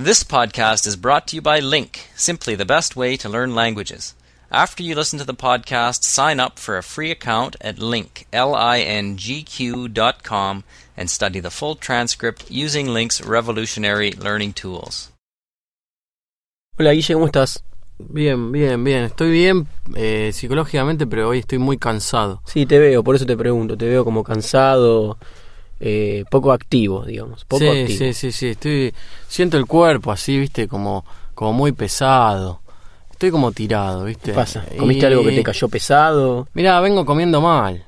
This podcast is brought to you by Link, simply the best way to learn languages. After you listen to the podcast, sign up for a free account at link, L-I-N-G-Q dot com and study the full transcript using Link's revolutionary learning tools. Hola Guille, ¿cómo estás? Bien, bien, bien. Estoy bien eh, psicológicamente, pero hoy estoy muy cansado. Sí, te veo, por eso te pregunto. Te veo como cansado, eh, poco activo, digamos. Poco sí, activo. sí, sí, sí. Estoy, siento el cuerpo así, viste, como, como muy pesado. Estoy como tirado, viste. ¿Qué pasa? ¿Comiste Y- algo que te cayó pesado? Mirá, vengo comiendo mal.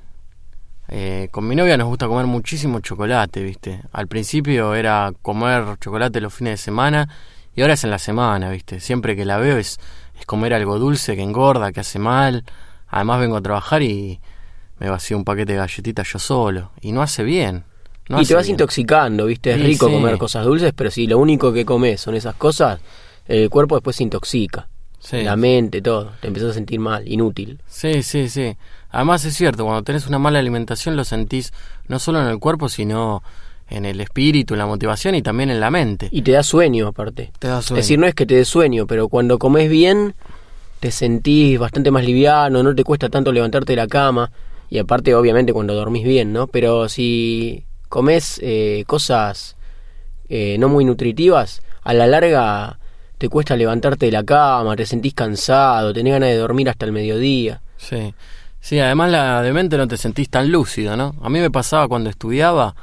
Eh, con mi novia nos gusta comer muchísimo chocolate, viste. Al principio era comer chocolate los fines de semana y ahora es en la semana, viste. Siempre que la veo es, es comer algo dulce que engorda, que hace mal. Además vengo a trabajar y me vacío un paquete de galletitas yo solo. Y no hace bien. No y te vas bien. intoxicando, ¿viste? Es Sí, rico sí. comer cosas dulces, pero si lo único que comes son esas cosas, el cuerpo después se intoxica. Sí. La mente, todo. Te empezás a sentir mal, inútil. Sí, sí, sí. Además es cierto, cuando tenés una mala alimentación lo sentís no solo en el cuerpo, sino en el espíritu, en la motivación y también en la mente. Y te da sueño, aparte. Te da Es sueño. decir, no es que te dé sueño, pero cuando comes bien, te sentís bastante más liviano, no te cuesta tanto levantarte de la cama. Y aparte, obviamente, cuando dormís bien, ¿no? Pero si comes eh, cosas eh, no muy nutritivas, a la larga te cuesta levantarte de la cama, te sentís cansado, tenés ganas de dormir hasta el mediodía. Sí. Sí, además la de mente no te sentís tan lúcido, ¿no? A mí me pasaba cuando estudiaba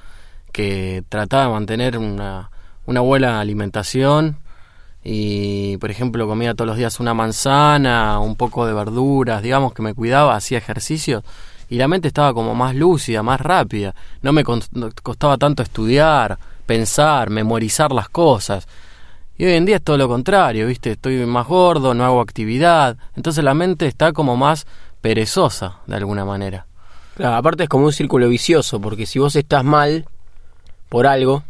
que trataba de mantener una, una buena alimentación y, por ejemplo, comía todos los días una manzana, un poco de verduras, digamos que me cuidaba, hacía ejercicio y la mente estaba como más lúcida, más rápida. No me costaba tanto estudiar, pensar, memorizar las cosas. Y hoy en día es todo lo contrario, ¿viste? Estoy más gordo, no hago actividad. Entonces la mente está como más perezosa, de alguna manera. Claro, aparte es como un círculo vicioso, porque si vos estás mal por algo,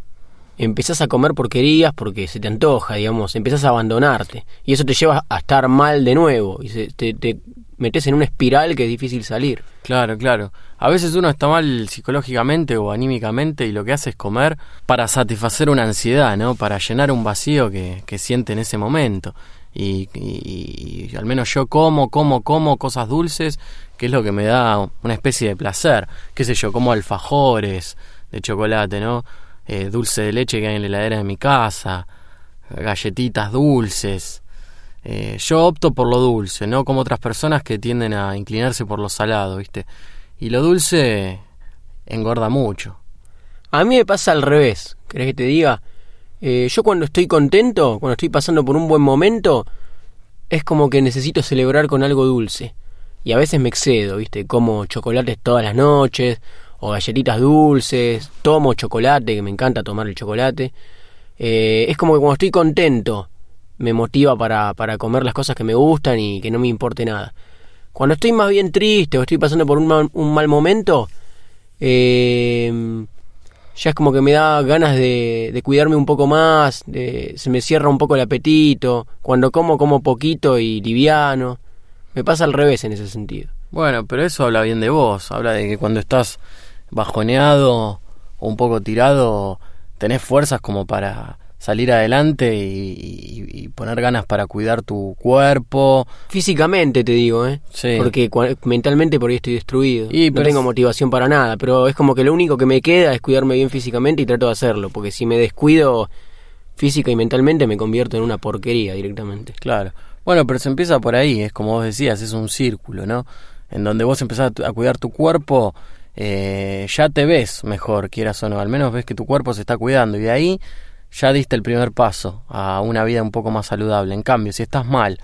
empezás a comer porquerías porque se te antoja, digamos, empezás a abandonarte. Y eso te lleva a estar mal de nuevo, y se- te, te metes en una espiral que es difícil salir. Claro, claro. A veces uno está mal psicológicamente o anímicamente y lo que hace es comer para satisfacer una ansiedad, ¿no? Para llenar un vacío que, que siente en ese momento. Y, y- y al menos yo como, como, como cosas dulces, que es lo que me da una especie de placer. Qué sé yo, como alfajores de chocolate, ¿no? Eh, dulce de leche que hay en la heladera de mi casa, galletitas dulces. Eh, yo opto por lo dulce, no como otras personas que tienden a inclinarse por lo salado, ¿viste? Y lo dulce engorda mucho. A mí me pasa al revés, ¿querés que te diga? Eh, yo cuando estoy contento, cuando estoy pasando por un buen momento, es como que necesito celebrar con algo dulce. Y a veces me excedo, ¿viste? Como chocolates todas las noches, o galletitas dulces, tomo chocolate, que me encanta tomar el chocolate. Eh, es como que cuando estoy contento, me motiva para, para comer las cosas que me gustan y que no me importe nada. Cuando estoy más bien triste o estoy pasando por un mal, un mal momento, eh, ya es como que me da ganas de, de cuidarme un poco más, de, se me cierra un poco el apetito, cuando como como poquito y liviano. Me pasa al revés en ese sentido. Bueno, pero eso habla bien de vos, habla de que cuando estás bajoneado o un poco tirado, tenés fuerzas como para salir adelante y, y- y poner ganas para cuidar tu cuerpo. Físicamente te digo, ¿eh? Sí. Porque mentalmente por ahí estoy destruido. Y, no tengo es- motivación para nada, pero es como que lo único que me queda es cuidarme bien físicamente y trato de hacerlo, porque si me descuido física y mentalmente me convierto en una porquería directamente. Claro. Bueno, pero se empieza por ahí, es como vos decías, es un círculo, ¿no? En donde vos empezás a cuidar tu cuerpo, eh, ya te ves mejor, quieras o no, al menos ves que tu cuerpo se está cuidando y de ahí ya diste el primer paso a una vida un poco más saludable. En cambio, si estás mal,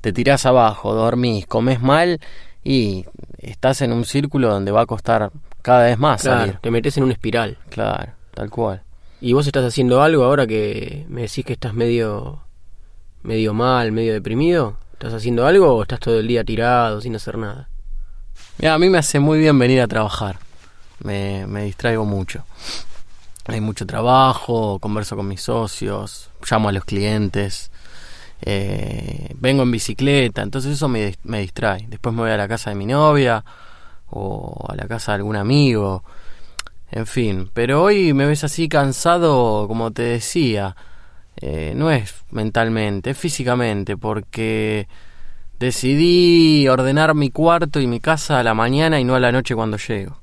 te tirás abajo, dormís, comes mal y estás en un círculo donde va a costar cada vez más Claro, salir. te metes en una espiral. Claro, tal cual. ¿Y vos estás haciendo algo ahora que me decís que estás medio medio mal, medio deprimido? ¿Estás haciendo algo o estás todo el día tirado sin hacer nada? Mira, a mí me hace muy bien venir a trabajar. Me, me distraigo mucho. Hay mucho trabajo, converso con mis socios, llamo a los clientes, eh, vengo en bicicleta, entonces eso me, me distrae. Después me voy a la casa de mi novia o a la casa de algún amigo, en fin. Pero hoy me ves así cansado, como te decía. eh, no es mentalmente, es físicamente, porque decidí ordenar mi cuarto y mi casa a la mañana y no a la noche cuando llego,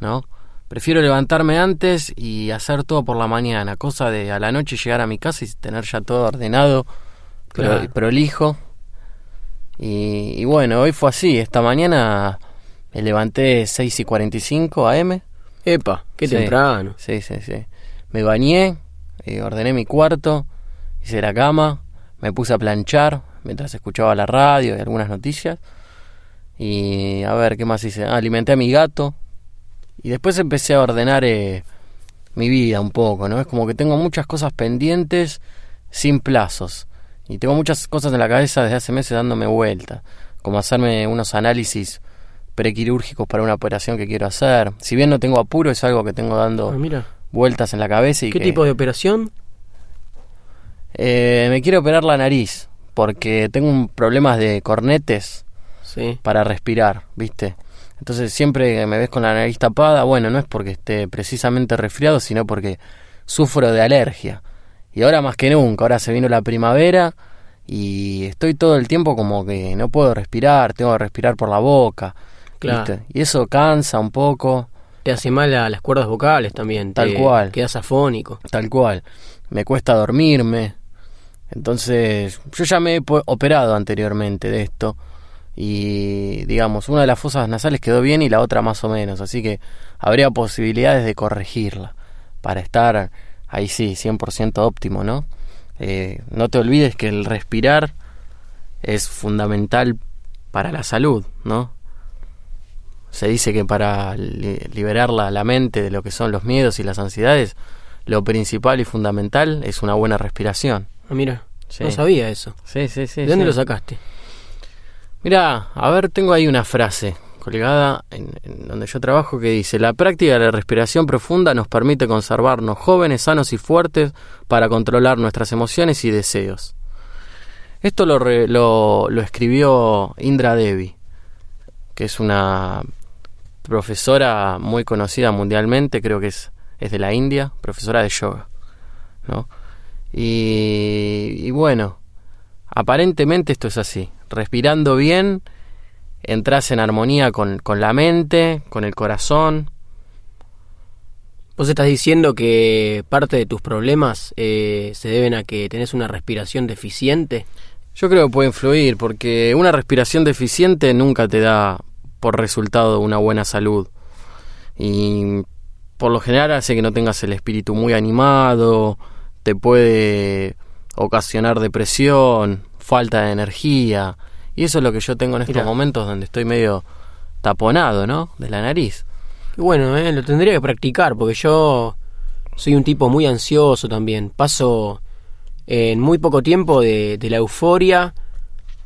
¿no? Prefiero levantarme antes y hacer todo por la mañana, cosa de a la noche llegar a mi casa y tener ya todo ordenado, pero Claro. prolijo. Y, y bueno, hoy fue así, esta mañana me levanté 6 y 45 AM. Epa, qué Sí. temprano. Sí, sí, sí. Me bañé, eh, ordené mi cuarto, hice la cama, me puse a planchar mientras escuchaba la radio y algunas noticias. Y a ver, ¿qué más hice? Ah, alimenté a mi gato. Y después empecé a ordenar eh, mi vida un poco, ¿no? Es como que tengo muchas cosas pendientes sin plazos. Y tengo muchas cosas en la cabeza desde hace meses dándome vuelta. Como hacerme unos análisis prequirúrgicos para una operación que quiero hacer. Si bien no tengo apuro, es algo que tengo dando Ah, mira. vueltas en la cabeza y ¿Qué que, tipo de operación? Eh, me quiero operar la nariz porque tengo un problemas de cornetes Sí. para respirar, ¿viste? Entonces siempre que me ves con la nariz tapada, bueno, no es porque esté precisamente resfriado, sino porque sufro de alergia. Y ahora más que nunca, ahora se vino la primavera y estoy todo el tiempo como que no puedo respirar, tengo que respirar por la boca, Claro. ¿viste? Y eso cansa un poco. Te hace mal a las cuerdas vocales también. Tal te cual. Quedas afónico. Tal cual. Me cuesta dormirme. Entonces, yo ya me he operado anteriormente de esto. Y, digamos, una de las fosas nasales quedó bien y la otra más o menos. Así que habría posibilidades de corregirla. Para estar ahí sí, 100% óptimo, ¿no? Eh, no te olvides que el respirar es fundamental para la salud, ¿no? Se dice que para li- liberar la, la mente de lo que son los miedos y las ansiedades, lo principal y fundamental es una buena respiración. Ah, mira. Sí. No sabía eso. Sí, sí, sí. ¿De dónde sí. lo sacaste? Mira, a ver, tengo ahí una frase colgada en, en donde yo trabajo que dice, la práctica de la respiración profunda nos permite conservarnos jóvenes, sanos y fuertes para controlar nuestras emociones y deseos. Esto lo, re- lo, lo escribió Indra Devi, que es una profesora muy conocida mundialmente, creo que es, es de la India, profesora de yoga. ¿no? Y, y bueno, aparentemente esto es así. Respirando bien, entras en armonía con, con la mente, con el corazón. Vos estás diciendo que parte de tus problemas eh, se deben a que tenés una respiración deficiente. Yo creo que puede influir, porque una respiración deficiente nunca te da por resultado una buena salud. Y por lo general hace que no tengas el espíritu muy animado, te puede ocasionar depresión, falta de energía. Y eso es lo que yo tengo en estos Mirá. momentos donde estoy medio taponado, ¿no? De la nariz. Y bueno, eh, lo tendría que practicar porque yo soy un tipo muy ansioso también. Paso en muy poco tiempo de, de la euforia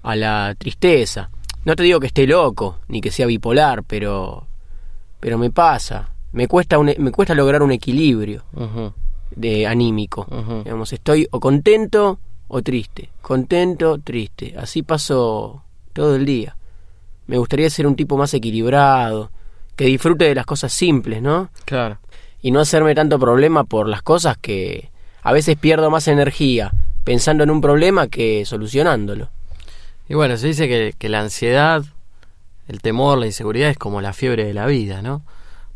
a la tristeza. No te digo que esté loco ni que sea bipolar, pero pero me pasa. Me cuesta un- me cuesta lograr un equilibrio de anímico. Digamos, estoy o contento o triste, contento, triste. Así paso todo el día. Me gustaría ser un tipo más equilibrado, que disfrute de las cosas simples, ¿no? Claro. Y no hacerme tanto problema por las cosas que a veces pierdo más energía pensando en un problema que solucionándolo. Y bueno, se dice que, que la ansiedad, el temor, la inseguridad es como la fiebre de la vida, ¿no?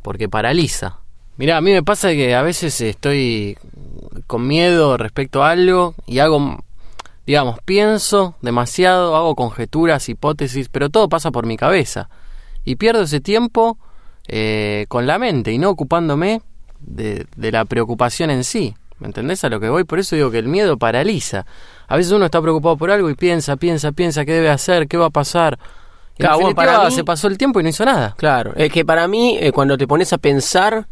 Porque paraliza. Mira, a mí me pasa que a veces estoy con miedo respecto a algo y hago, digamos, pienso demasiado, hago conjeturas, hipótesis, pero todo pasa por mi cabeza. Y pierdo ese tiempo eh, con la mente y no ocupándome de, de la preocupación en sí. ¿Me entendés a lo que voy? Por eso digo que el miedo paraliza. A veces uno está preocupado por algo y piensa, piensa, piensa qué debe hacer, qué va a pasar. Y en Claro, bueno, definitiva, para mí- se pasó el tiempo y no hizo nada. Claro, es que para mí eh, cuando te pones a pensar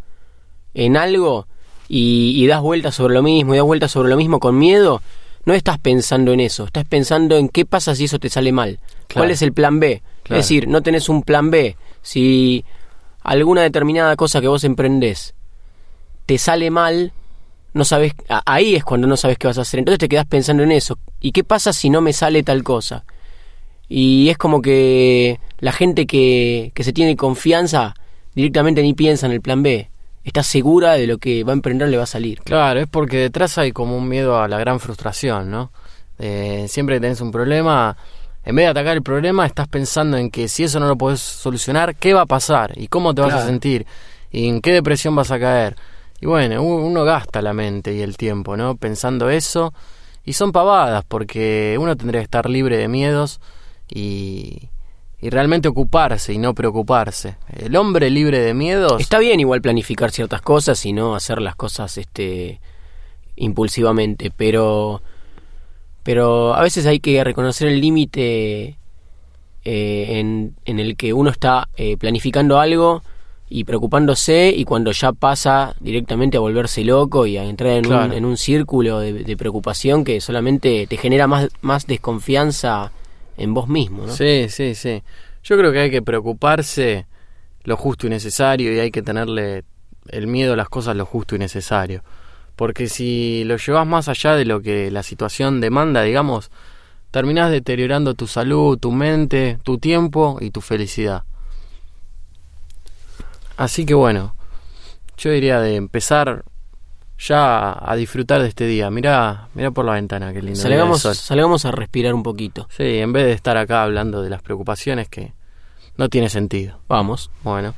en algo y, y das vueltas sobre lo mismo y das vueltas sobre lo mismo con miedo, no estás pensando en eso, estás pensando en qué pasa si eso te sale mal, Claro. cuál es el plan B. Claro. Es decir, no tenés un plan B. Si alguna determinada cosa que vos emprendés te sale mal, no sabes, ahí es cuando no sabes qué vas a hacer. Entonces te quedás pensando en eso. ¿Y qué pasa si no me sale tal cosa? Y es como que la gente que, que se tiene confianza directamente ni piensa en el plan B. está segura de lo que va a emprender le va a salir. Claro, es porque detrás hay como un miedo a la gran frustración, ¿no? Eh, siempre que tenés un problema, en vez de atacar el problema, estás pensando en que si eso no lo podés solucionar, ¿qué va a pasar? ¿Y cómo te vas a sentir? ¿Y en qué depresión vas a caer? Y bueno, uno gasta la mente y el tiempo, ¿no? Pensando eso. Y son pavadas, porque uno tendría que estar libre de miedos y, y realmente ocuparse y no preocuparse. El hombre libre de miedos... Está bien igual planificar ciertas cosas y no hacer las cosas este impulsivamente, pero pero a veces hay que reconocer el límite eh, en, en el que uno está eh, planificando algo y preocupándose y cuando ya pasa directamente a volverse loco y a entrar en, Claro. un, en un círculo de, de preocupación que solamente te genera más, más desconfianza en vos mismo, ¿no? Sí, sí, sí. Yo creo que hay que preocuparse lo justo y necesario y hay que tenerle el miedo a las cosas lo justo y necesario. Porque si lo llevas más allá de lo que la situación demanda, digamos, terminás deteriorando tu salud, tu mente, tu tiempo y tu felicidad. Así que bueno, yo diría de empezar ya a disfrutar de este día. Mirá, mirá por la ventana, qué lindo. Salgamos, sol. salgamos a respirar un poquito. Sí, en vez de estar acá hablando de las preocupaciones que no tiene sentido. Vamos. Bueno,